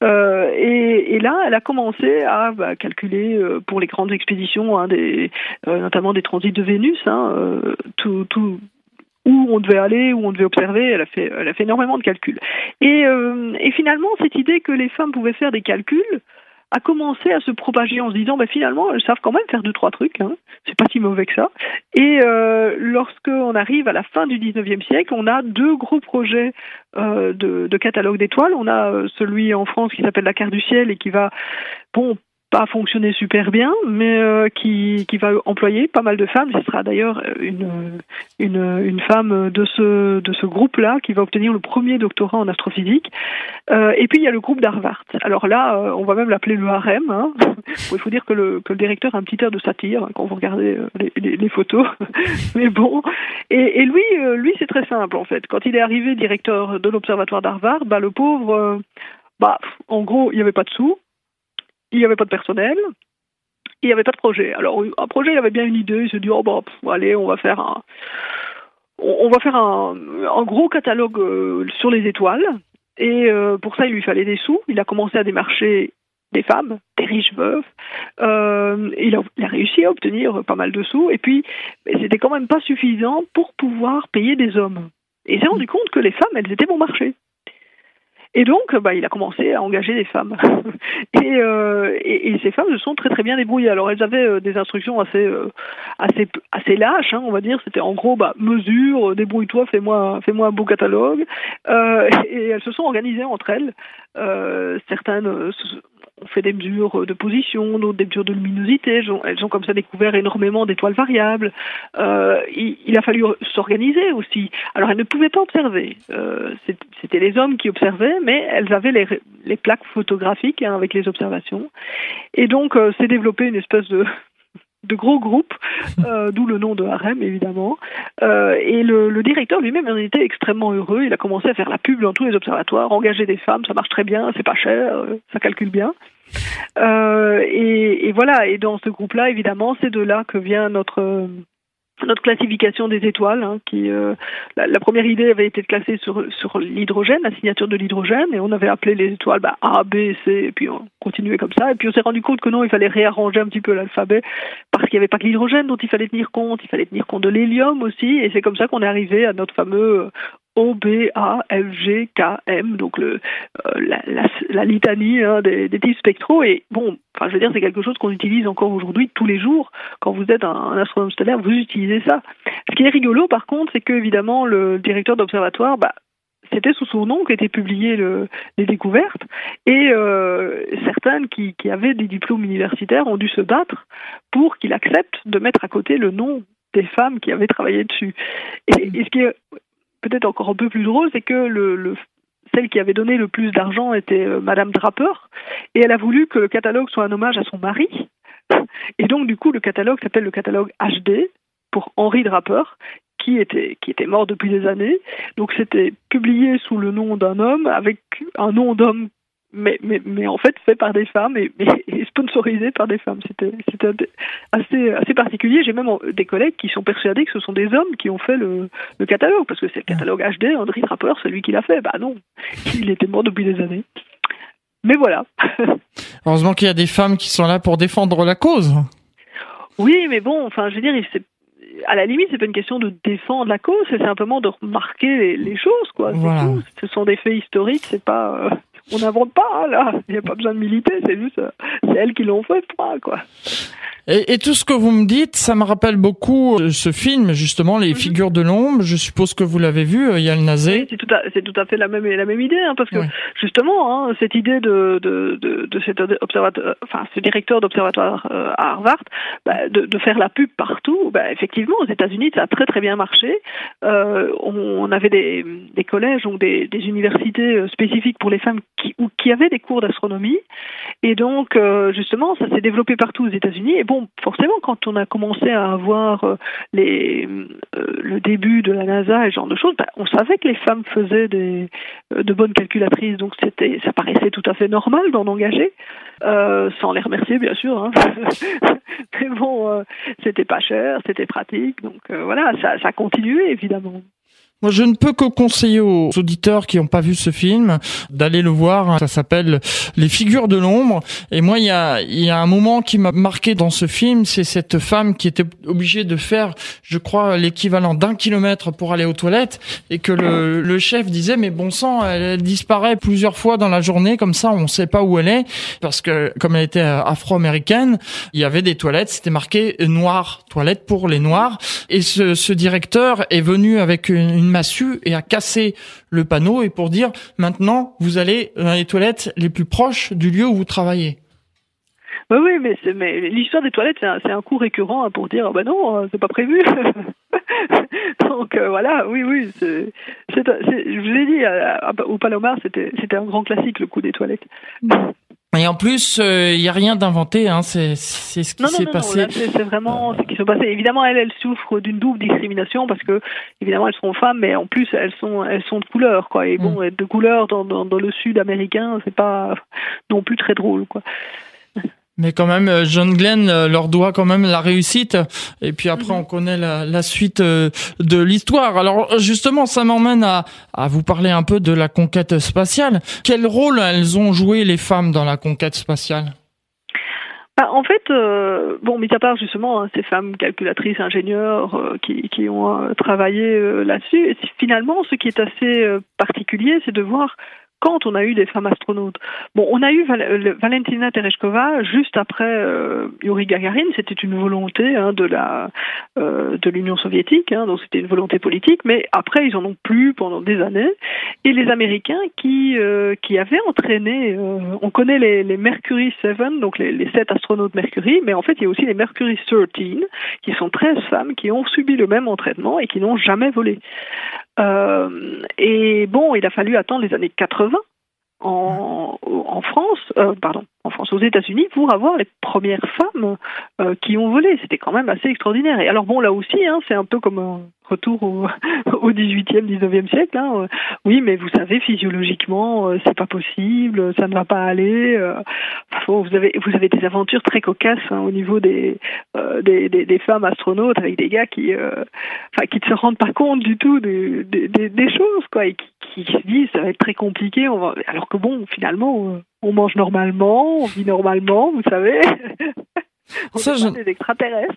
Euh, et, là, elle a commencé à bah, calculer euh, pour les grandes expéditions, hein, euh, notamment des transits de Vénus, hein, où on devait aller, où on devait observer. Elle a fait, énormément de calculs. Et finalement, cette idée que les femmes pouvaient faire des calculs, a commencé à se propager en se disant bah, finalement elles savent quand même faire deux trois trucs hein. c'est pas si mauvais que ça et euh, lorsqu'on arrive à la fin du 19e siècle on a deux gros projets euh, de, de, catalogue d'étoiles on a euh, celui en France qui s'appelle la carte du ciel et qui va bon pas fonctionné super bien, mais euh, qui, qui va employer pas mal de femmes. Ce sera d'ailleurs une, une, une femme de ce, de ce groupe-là qui va obtenir le premier doctorat en astrophysique. Euh, et puis il y a le groupe d'Harvard. Alors là, euh, on va même l'appeler le harem. Hein. <laughs> Il faut dire que le, que le directeur a un petit air de satire hein, quand vous regardez les, les, les photos. <laughs> mais bon. Et, et lui, lui c'est très simple en fait. Quand il est arrivé directeur de l'observatoire d'Harvard, bah, le pauvre... bah, en gros, il n'y avait pas de sous il n'y avait pas de personnel, il n'y avait pas de projet. Alors un projet, il avait bien une idée, il se dit oh allez, on va faire un on va faire un gros catalogue euh, sur les étoiles. Et euh, pour ça, il lui fallait des sous. Il a commencé à démarcher des femmes, des riches veuves. Euh, il, a, il, a, réussi à obtenir pas mal de sous. Et puis, c'était quand même pas suffisant pour pouvoir payer des hommes. Et il s'est rendu compte que les femmes, elles étaient bon marché. Et donc, bah, il a commencé à engager des femmes. <laughs> Euh, et, et, ces femmes se sont très très bien débrouillées. Alors, elles avaient euh, des instructions assez euh, assez assez lâches, hein, on va dire. C'était en gros, bah, mesure, débrouille-toi, fais-moi fais-moi un beau catalogue. et elles se sont organisées entre elles. Certaines on fait des mesures de position, d'autres des mesures de luminosité. Elles ont comme ça découvert énormément d'étoiles variables. Euh, il, a fallu s'organiser aussi. Alors elles ne pouvaient pas observer. Euh, C'était les hommes qui observaient, mais elles avaient les, les plaques photographiques hein, avec les observations. Et donc euh, s'est développé une espèce de <laughs> gros groupes, euh, d'où le nom de harem évidemment. Euh, et le, le directeur lui-même en était extrêmement heureux. Il a commencé à faire la pub dans tous les observatoires, engager des femmes, ça marche très bien, c'est pas cher, euh, ça calcule bien. Euh, et, et, voilà. Et dans ce groupe-là, évidemment, c'est de là que vient notre notre classification des étoiles, hein, qui euh, la, première idée avait été de classer sur, sur l'hydrogène, la signature de l'hydrogène, et on avait appelé les étoiles bah, A, B, C, et puis on continuait comme ça, et puis on s'est rendu compte que non, il fallait réarranger un petit peu l'alphabet, parce qu'il n'y avait pas que l'hydrogène dont il fallait tenir compte, il fallait tenir compte de l'hélium aussi, et c'est comme ça qu'on est arrivé à notre fameux O, B, A, F, G, K, M, donc euh, la, litanie hein, des, types spectraux. Et bon, enfin, je veux dire, c'est quelque chose qu'on utilise encore aujourd'hui tous les jours. Quand vous êtes un, un, astronome stellaire, vous utilisez ça. Ce qui est rigolo, par contre, c'est que évidemment, le directeur d'observatoire, bah, c'était sous son nom qu'étaient publiées le, les découvertes, et euh, certaines qui, qui avaient des diplômes universitaires ont dû se battre pour qu'il accepte de mettre à côté le nom des femmes qui avaient travaillé dessus. Et, et ce qui est peut-être encore un peu plus drôle, c'est que le, le, celle qui avait donné le plus d'argent était euh, Madame Draper, et elle a voulu que le catalogue soit un hommage à son mari. <laughs> Et donc, du coup, le catalogue s'appelle le catalogue HD pour Henri Draper, qui était, qui était mort depuis des années. Donc, c'était publié sous le nom d'un homme, avec un nom d'homme mais, mais, mais en fait fait par des femmes et, et sponsorisé par des femmes. C'était assez, assez particulier. J'ai même des collègues qui sont persuadés que ce sont des hommes qui ont fait le, le catalogue, parce que c'est le catalogue HD, André Trapper, celui qui l'a fait. Bah non, il était mort depuis des années. Mais voilà. <laughs> Heureusement qu'il y a des femmes qui sont là pour défendre la cause. Oui, mais bon, enfin, je veux dire, à la limite, c'est pas une question de défendre la cause, c'est simplement de remarquer les, les choses, quoi. Voilà. Tout. Ce sont des faits historiques, c'est pas. Euh, on n'invente pas, hein, là. Il n'y a pas besoin de militer, c'est juste. Euh, c'est elles qui l'ont fait, point, quoi. Et, et, tout ce que vous me dites, ça me rappelle beaucoup euh, ce film, justement, Les mm -hmm. Figures de l'ombre. Je suppose que vous l'avez vu, euh, Yann Nazé. Oui, c'est tout, à, tout à fait la même, la même idée, hein, parce que oui. justement, hein, cette idée de, de, de, de cet observateur, enfin, ce directeur d'observatoire euh, à Harvard, bah, de, de, faire la pub partout, bah, effectivement, aux États-Unis, ça a très très bien marché. Euh, on, on, avait des, des collèges, des, des, universités spécifiques pour les femmes qui, ou, qui avaient des cours d'astronomie, et donc, euh, justement, ça s'est développé partout aux États-Unis, et bon, forcément, quand on a commencé à avoir euh, les, euh, le début de la NASA et ce genre de choses, bah, on savait que les femmes faisaient des, euh, de bonnes calculatrices, donc ça paraissait tout à fait normal d'en engager, euh, sans les remercier bien sûr. Hein. <laughs> Mais bon, c'était pas cher, c'était pratique, donc voilà, ça, ça a continué évidemment. Moi, je ne peux que conseiller aux auditeurs qui n'ont pas vu ce film d'aller le voir. Ça s'appelle Les figures de l'ombre. Et moi, il y a, il y a un moment qui m'a marqué dans ce film, c'est cette femme qui était obligée de faire, je crois, l'équivalent d'un kilomètre pour aller aux toilettes et que le, le chef disait, mais bon sang, elle, disparaît plusieurs fois dans la journée, comme ça, on ne sait pas où elle est, parce que comme elle était afro-américaine, il y avait des toilettes, c'était marqué noir, toilette pour les noirs. Et ce, ce directeur est venu avec une massue et a cassé le panneau et pour dire maintenant vous allez dans les toilettes les plus proches du lieu où vous travaillez. Bah oui, mais, mais l'histoire des toilettes, c'est un, un, coup récurrent hein, pour dire, bah non, c'est pas prévu. <laughs> Donc euh, voilà, oui, oui, je vous l'ai dit, à, à, au Palomar, c'était un grand classique, le coup des toilettes. Et en plus, il euh, n'y a rien d'inventé, hein, c'est ce qui s'est passé. C'est vraiment ce qui s'est passé. Évidemment, elles, elles souffrent d'une double discrimination parce que, évidemment, elles sont femmes, mais en plus, elles sont, elles sont de couleur, quoi. Et bon, mm. être de couleur dans, dans, dans le sud américain, c'est pas non plus très drôle, quoi. Mais quand même, John Glenn leur doit quand même la réussite. Et puis après, -hmm. on connaît la, la suite de l'histoire. Alors justement, ça m'emmène à, à vous parler un peu de la conquête spatiale. Quel rôle elles ont joué les femmes dans la conquête spatiale? Bah, en fait, euh, bon, mis à part justement hein, ces femmes calculatrices, ingénieurs euh, qui, qui ont euh, travaillé là-dessus, finalement, ce qui est assez particulier, c'est de voir quand on a eu des femmes astronautes. Bon, on a eu Val Valentina Tereshkova juste après euh, Yuri Gagarin, c'était une volonté hein, de la euh, l'Union soviétique, hein, donc c'était une volonté politique, mais après ils en ont plus pendant des années. Et les Américains qui euh, qui avaient entraîné, on connaît les, les Mercury 7, donc les, les 7 astronautes Mercury, mais en fait il y a aussi les Mercury 13, qui sont 13 femmes qui ont subi le même entraînement et qui n'ont jamais volé. Euh, et bon, il a fallu attendre les années 80 en, en France, euh, pardon, en France, aux États-Unis, pour avoir les premières femmes euh, qui ont volé. C'était quand même assez extraordinaire. Et alors bon, là aussi, hein, c'est un peu comme un retour au, <laughs> au 18e, 19e siècle. Hein. Oui, mais vous savez, physiologiquement, euh, c'est pas possible, ça ne va pas aller. Euh, vous avez vous avez des aventures très cocasses hein, au niveau des, euh, des, des, des femmes astronautes avec des gars qui, enfin, qui ne se rendent pas compte du tout des, des, des choses, quoi, qui se disent ça va être très compliqué. On va... Alors que bon, finalement on mange normalement, on vit normalement, vous savez. <laughs> on Ça, je... des extraterrestres.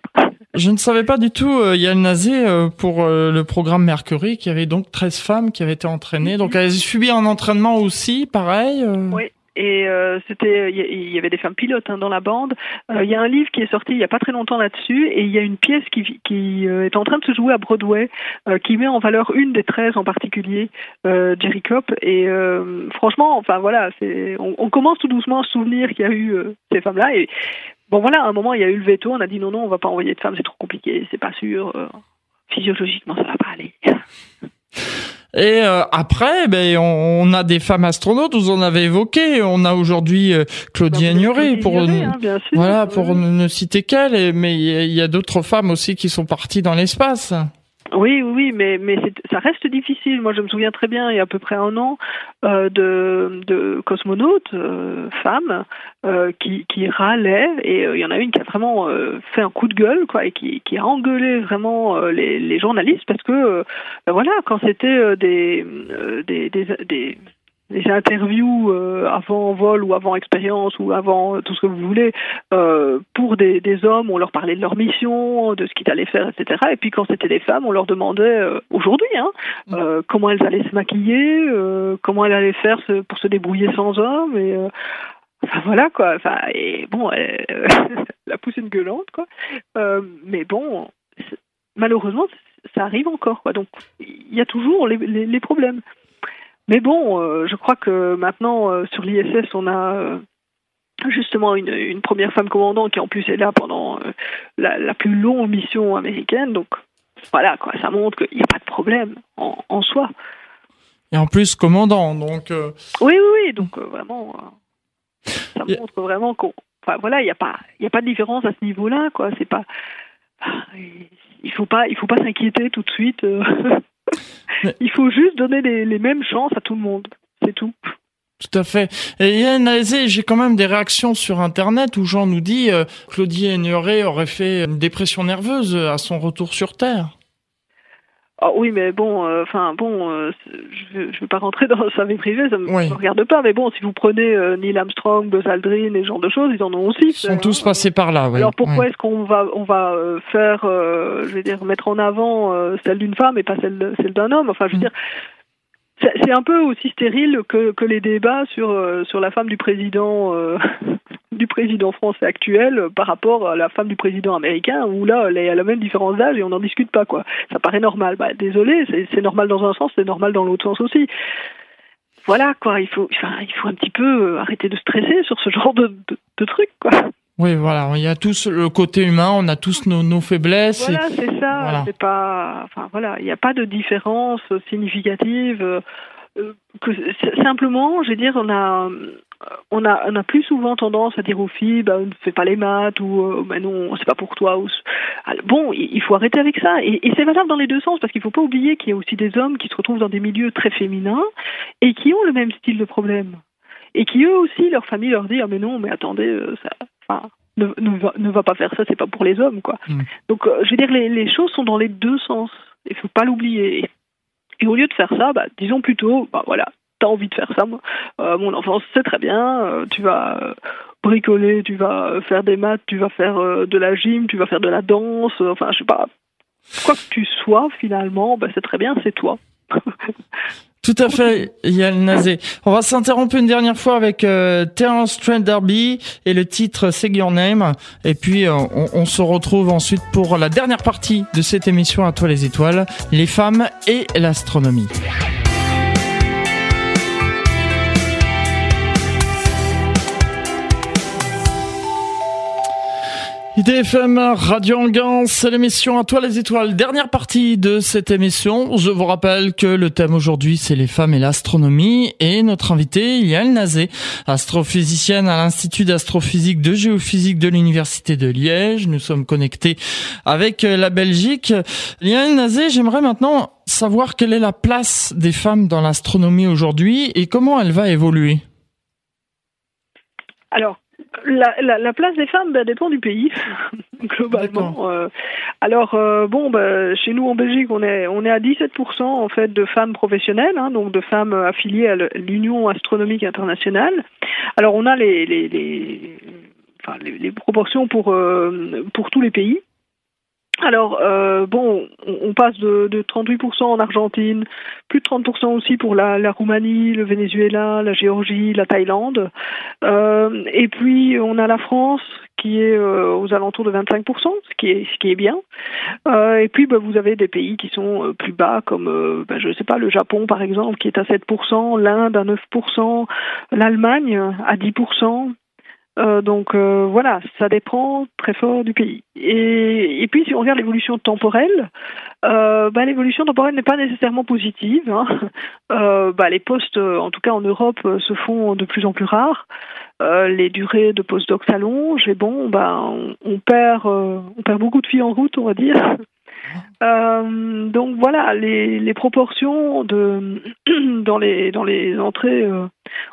Je ne savais pas du tout, euh, Yann Nazé, euh, pour euh, le programme Mercury, qu'il y avait donc 13 femmes qui avaient été entraînées. Mm -hmm. Donc elles subi un entraînement aussi, pareil Oui. Et euh, c'était il y, avait des femmes pilotes hein, dans la bande. Euh, il y a un livre qui est sorti il y a pas très longtemps là-dessus et il y a une pièce qui, euh, est en train de se jouer à Broadway qui met en valeur une des 13 en particulier, Jerry Cop. Et franchement, enfin voilà, on, commence tout doucement à se souvenir qu'il y a eu ces femmes-là et bon voilà, à un moment il y a eu le veto, on a dit non non, on va pas envoyer de femmes, c'est trop compliqué, c'est pas sûr, physiologiquement ça va pas aller. <laughs> Et euh, après, ben, on, a des femmes astronautes, vous en avez évoqué. On a aujourd'hui euh, Claudie bah, pour, hein, voilà, pour ne citer qu'elle. Mais il y a d'autres femmes aussi qui sont parties dans l'espace. Oui, oui, mais mais ça reste difficile. Moi, je me souviens très bien, il y a à peu près un an, euh, de, de cosmonautes euh, femmes euh, qui qui râlaient et il y en a une qui a vraiment fait un coup de gueule, quoi, et qui qui a engueulé vraiment les, les journalistes parce que ben voilà, quand c'était des, des, des des les interviews euh, avant vol ou avant expérience ou avant euh, tout ce que vous voulez euh, pour des, des, hommes, on leur parlait de leur mission, de ce qu'ils allaient faire, etc. Et puis quand c'était des femmes, on leur demandait euh, aujourd'hui hein, mm. comment elles allaient se maquiller, comment elles allaient faire pour se débrouiller sans hommes. Et enfin voilà quoi. Enfin et bon, <laughs> la pousse une gueulante quoi. mais bon, malheureusement, ça arrive encore quoi. Donc il y a toujours les, les, les problèmes. Mais bon, euh, je crois que maintenant, euh, sur l'ISS, on a euh, justement une, une, première femme commandant qui en plus est là pendant la, la, plus longue mission américaine. Donc voilà, quoi, ça montre qu'il n'y a pas de problème en, en, soi. Et en plus, commandant, donc. Oui, oui, oui, donc vraiment, ça montre vraiment qu'on. Enfin voilà, il n'y a pas, il a pas de différence à ce niveau-là, quoi. C'est pas. Il faut pas, il faut pas s'inquiéter tout de suite. Il faut juste donner les, les, mêmes chances à tout le monde. C'est tout. Tout à fait. Et Yann j'ai quand même des réactions sur Internet où Jean nous dit euh, Claudie Aigneret aurait fait une dépression nerveuse à son retour sur Terre. Ah oui, mais bon, euh, enfin bon, euh, je ne veux pas rentrer dans sa vie privée, ça ne me regarde pas. Mais bon, si vous prenez euh, Neil Armstrong, Buzz Aldrin et ce genre de choses, ils en ont aussi. Ils sont tous passés par là. Oui. Alors pourquoi est-ce qu'on va on va faire, je vais dire, mettre en avant celle d'une femme et pas celle celle d'un homme? Enfin, je veux mm. dire, c'est un peu aussi stérile que, que les débats sur, euh, sur la femme du président euh, <laughs> du président français actuel par rapport à la femme du président américain où là elle a la même différence d'âge et on n'en discute pas quoi. Ça paraît normal. Bah, désolé, c'est normal dans un sens, c'est normal dans l'autre sens aussi. Voilà quoi, il faut, enfin, il faut un petit peu arrêter de stresser sur ce genre de, de, de trucs quoi. Oui, voilà, il y a tous le côté humain, on a tous nos, nos faiblesses. Voilà, c'est ça. C'est pas, enfin voilà, il n'y a pas de différence significative. Euh, que simplement, je veux dire, on a, on a, on a plus souvent tendance à dire aux filles, bah, ne fais pas les maths ou, euh, bah non, c'est pas pour toi. Ou... Bon, il faut arrêter avec ça. Et, et c'est valable dans les deux sens parce qu'il faut pas oublier qu'il y a aussi des hommes qui se retrouvent dans des milieux très féminins et qui ont le même style de problème et qui eux aussi leur famille leur dit ah mais non mais attendez euh, ne, ne, va, ne, va, pas faire ça, c'est pas pour les hommes, quoi. Mm. Donc, euh, je veux dire, les, les, choses sont dans les deux sens. Il faut pas l'oublier. Et au lieu de faire ça, bah, disons plutôt, bah voilà, t'as envie de faire ça, moi. Euh, mon enfance, c'est très bien. Euh, tu vas bricoler, tu vas faire des maths, tu vas faire de la gym, tu vas faire de la danse. enfin, je sais pas. Quoi que tu sois, finalement, bah, c'est très bien, c'est toi. <laughs> Tout à fait, Yann Nazé. On va s'interrompre une dernière fois avec euh, Terence Trent D'Arby et le titre C'est Your Name. Et puis euh, on, on, se retrouve ensuite pour la dernière partie de cette émission à toi les étoiles, les femmes et l'astronomie. IDFM Radio Anguin, c'est l'émission à toi les étoiles. Dernière partie de cette émission. Je vous rappelle que le thème aujourd'hui c'est les femmes et l'astronomie et notre invitée Liane Nazé, astrophysicienne à l'Institut d'astrophysique de géophysique de l'Université de Liège. Nous sommes connectés avec la Belgique. Liane Nazé, j'aimerais maintenant savoir quelle est la place des femmes dans l'astronomie aujourd'hui et comment elle va évoluer. Alors, la, la, la, place des femmes bah, dépend du pays <laughs> globalement. Euh, alors euh, bon, bah, chez nous en Belgique, on est on est à 17% en fait de femmes professionnelles, hein, donc de femmes affiliées à l'Union astronomique internationale. Alors on a les les, les, enfin, les, les proportions pour euh, pour tous les pays. Alors, euh, bon, on, passe de, de 38% en Argentine, plus de 30% aussi pour la, Roumanie, le Venezuela, la Géorgie, la Thaïlande. Euh, et puis, on a la France qui est euh, aux alentours de 25%, ce qui est, ce qui est bien. Et puis, bah, vous avez des pays qui sont plus bas, comme, bah, je ne sais pas, le Japon, par exemple, qui est à 7%, l'Inde à 9%, l'Allemagne à 10%, euh, donc euh, voilà, ça dépend très fort du pays. Et, et puis si on regarde l'évolution temporelle, euh, bah, l'évolution temporelle n'est pas nécessairement positive. Hein. <laughs> Bah, les postes, en tout cas en Europe, se font de plus en plus rares. Les durées de postdoc s'allongent et bon, bah, on, on perd, on perd beaucoup de filles en route, on va dire. Donc voilà, les, les proportions de <clears throat> dans les dans les entrées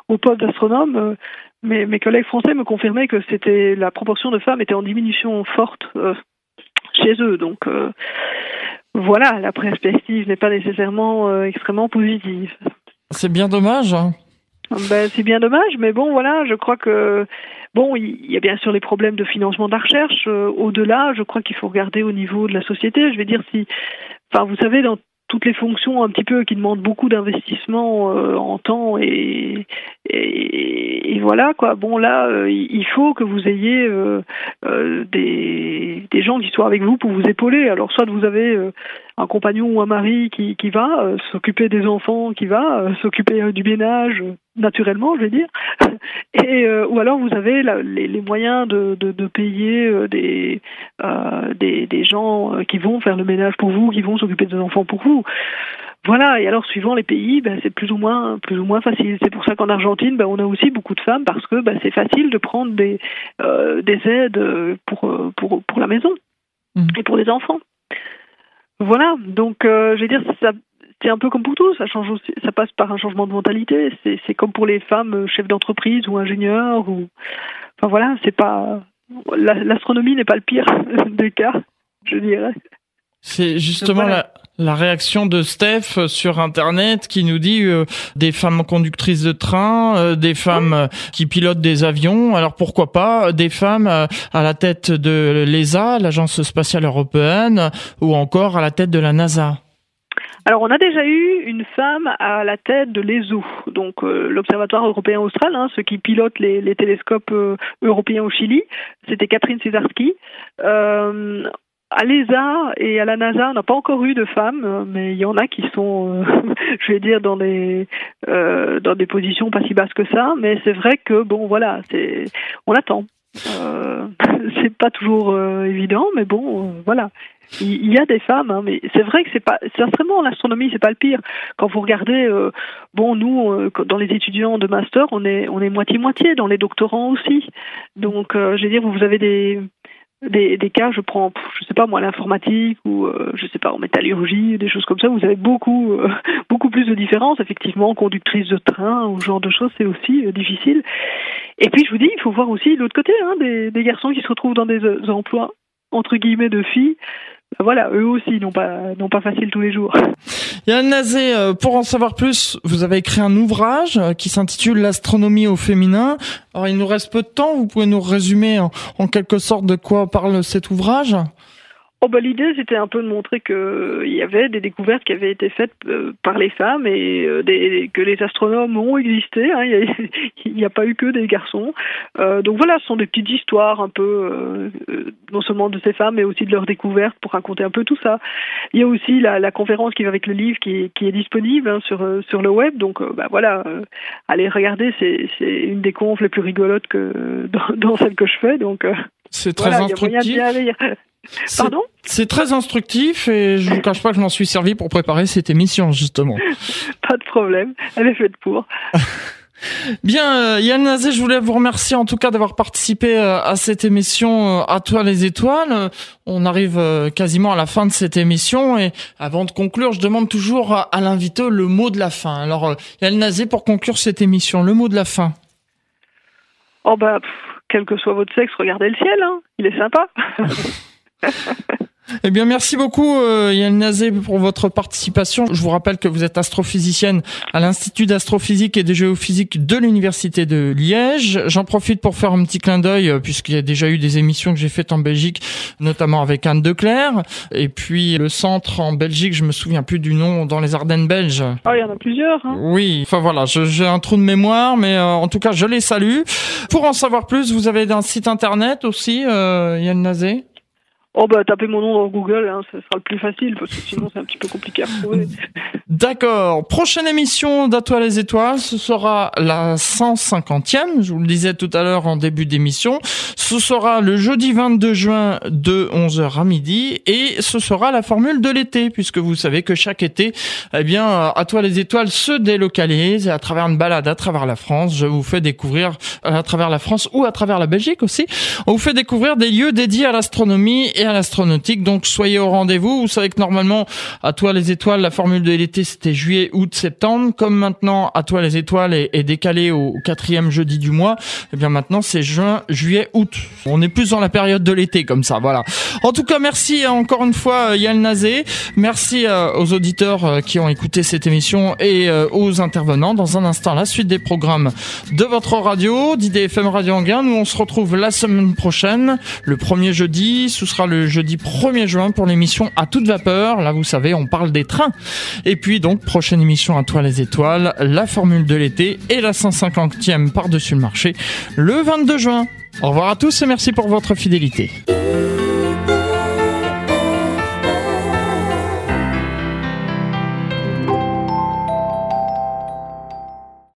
au poste d'astronome mes, mes collègues français me confirmaient que c'était la proportion de femmes était en diminution forte euh, chez eux. Donc euh, voilà, la perspective n'est pas nécessairement euh, extrêmement positive. C'est bien dommage. Hein. Ben, c'est bien dommage, mais bon, voilà, je crois que bon, il y a bien sûr les problèmes de financement de la recherche. Au-delà, je crois qu'il faut regarder au niveau de la société. Je vais dire si, enfin, vous savez, dans toutes les fonctions un petit peu qui demandent beaucoup d'investissement euh, en temps et, et, et, voilà quoi. Bon là, euh, il faut que vous ayez euh, euh, des, des gens qui soient avec vous pour vous épauler. Alors soit vous avez euh, un compagnon ou un mari qui, qui va euh, s'occuper des enfants, qui va s'occuper du ménage naturellement, je vais dire, <laughs> et ou alors vous avez la, les, les, moyens de, de, de payer des, des, des gens qui vont faire le ménage pour vous, qui vont s'occuper des enfants pour vous. Voilà, et alors suivant les pays, ben, c'est plus ou moins plus ou moins facile. C'est pour ça qu'en Argentine, ben, on a aussi beaucoup de femmes parce que ben, c'est facile de prendre des euh, des aides pour pour pour la maison mmh. et pour les enfants. Voilà, donc euh, je vais dire ça c'est un peu comme pour tout, ça change aussi, ça passe par un changement de mentalité. C'est c'est comme pour les femmes chefs d'entreprise ou ingénieurs ou enfin voilà, c'est pas l'astronomie n'est pas le pire <laughs> des cas, je dirais. C'est justement voilà. la, la, réaction de Steph sur Internet qui nous dit euh, des femmes conductrices de train, euh, des femmes euh, qui pilotent des avions. Alors pourquoi pas des femmes euh, à la tête de l'ESA, l'Agence spatiale européenne, ou encore à la tête de la NASA alors, on a déjà eu une femme à la tête de l'ESO, donc euh, l'Observatoire européen austral, hein, ceux qui pilotent les, les télescopes euh, européens au Chili. C'était Catherine Cesarski. Euh, à l'ESA et à la NASA, on n'a pas encore eu de femmes, mais il y en a qui sont, euh, <laughs> je vais dire, dans des euh, dans des positions pas si basses que ça. Mais c'est vrai que bon, voilà, c'est on attend. Euh, <laughs> c'est pas toujours euh, évident, mais bon, voilà. Il, y a des femmes, hein, mais c'est vrai que c'est pas, sincèrement, l'astronomie, c'est pas le pire. Quand vous regardez, euh, bon, nous, dans les étudiants de master, on est, on est moitié moitié, dans les doctorants aussi. Donc, je veux dire, vous avez des des, des cas, je prends, je sais pas moi, l'informatique ou euh, je sais pas en métallurgie, des choses comme ça. Vous avez beaucoup, euh, <laughs> beaucoup plus de différences. Effectivement, conductrice de train ou ce genre de choses, c'est aussi euh, difficile. Et puis je vous dis, il faut voir aussi l'autre côté, hein, des, des garçons qui se retrouvent dans des emplois entre guillemets de filles voilà, eux aussi n'ont pas n'ont pas facile tous les jours. <laughs> Yann Nazé, pour en savoir plus, vous avez écrit un ouvrage qui s'intitule L'astronomie au féminin. Alors il nous reste peu de temps, vous pouvez nous résumer en quelque sorte de quoi parle cet ouvrage? Oh bah, L'idée, c'était un peu de montrer qu'il y avait des découvertes qui avaient été faites euh, par les femmes et euh, des, que les astronomes ont existé. Hein, il n'y a, <laughs> a, pas eu que des garçons. Euh, donc voilà, ce sont des petites histoires un peu, euh, non seulement de ces femmes, mais aussi de leurs découvertes pour raconter un peu tout ça. Il y a aussi la, la conférence qui va avec le livre qui est, qui est disponible hein, sur, sur le web. Donc bah, voilà, allez regarder, c'est une des confs les plus rigolotes que <laughs> dans, dans celle que je fais. Donc c'est très voilà, instructif. <laughs> Pardon? C'est très instructif et je vous cache pas que je m'en suis servi pour préparer cette émission justement. <laughs> pas de problème, elle est faite pour. <laughs> Bien, euh, Yann Nazé, je voulais vous remercier en tout cas d'avoir participé euh, à cette émission euh, À toi les étoiles. On arrive quasiment à la fin de cette émission et avant de conclure, je demande toujours à, à l'invité le mot de la fin. Alors, Yann Nazé, pour conclure cette émission, le mot de la fin. Oh bah, pff, quel que soit votre sexe, regardez le ciel, hein. il est sympa. <laughs> Eh bien, merci beaucoup euh, Yann Nazé pour votre participation. Je vous rappelle que vous êtes astrophysicienne à l'Institut d'astrophysique et de géophysique de l'Université de Liège. J'en profite pour faire un petit clin d'œil euh, puisqu'il y a déjà eu des émissions que j'ai faites en Belgique, notamment avec Anne Declerc. Et puis le centre en Belgique, je me souviens plus du nom, dans les Ardennes belges. Ah, il y en a plusieurs. Hein. Oui, enfin voilà, j'ai un trou de mémoire, mais euh, en tout cas, je les salue. Pour en savoir plus, vous avez un site internet aussi, euh, Yann Nazé? Oh bah tapez mon nom dans Google, hein, ce sera le plus facile parce que sinon c'est un petit peu compliqué à retrouver. <laughs> D'accord. Prochaine émission d'Atoile les étoiles, ce sera la 150e, je vous le disais tout à l'heure en début d'émission. Ce sera le jeudi 22 juin de 11h à midi et ce sera la formule de l'été puisque vous savez que chaque été, eh bien, Atoile les étoiles se délocalise et à travers une balade à travers la France, je vous fais découvrir euh, à travers la France ou à travers la Belgique aussi, on vous fait découvrir des lieux dédiés à l'astronomie et à l'astronautique. Donc soyez au rendez-vous. Vous savez que normalement, à toi les étoiles, la formule de l'été c'était juillet, août, septembre. Comme maintenant, à toi les étoiles est, décalé au quatrième jeudi du mois. Et bien maintenant c'est juin, juillet, août. On est plus dans la période de l'été comme ça. Voilà. En tout cas, merci euh, encore une fois euh, Yann Nazé. Merci euh, aux auditeurs qui ont écouté cette émission et aux intervenants. Dans un instant, la suite des programmes de votre radio, d'IDFM Radio Anguin. Nous, on se retrouve la semaine prochaine, le premier jeudi. Ce sera le jeudi 1er juin pour l'émission à toute vapeur. Là, vous savez, on parle des trains. Et puis, donc, prochaine émission à toi les étoiles, la formule de l'été et la 150e par-dessus le marché le 22 juin. Au revoir à tous et merci pour votre fidélité.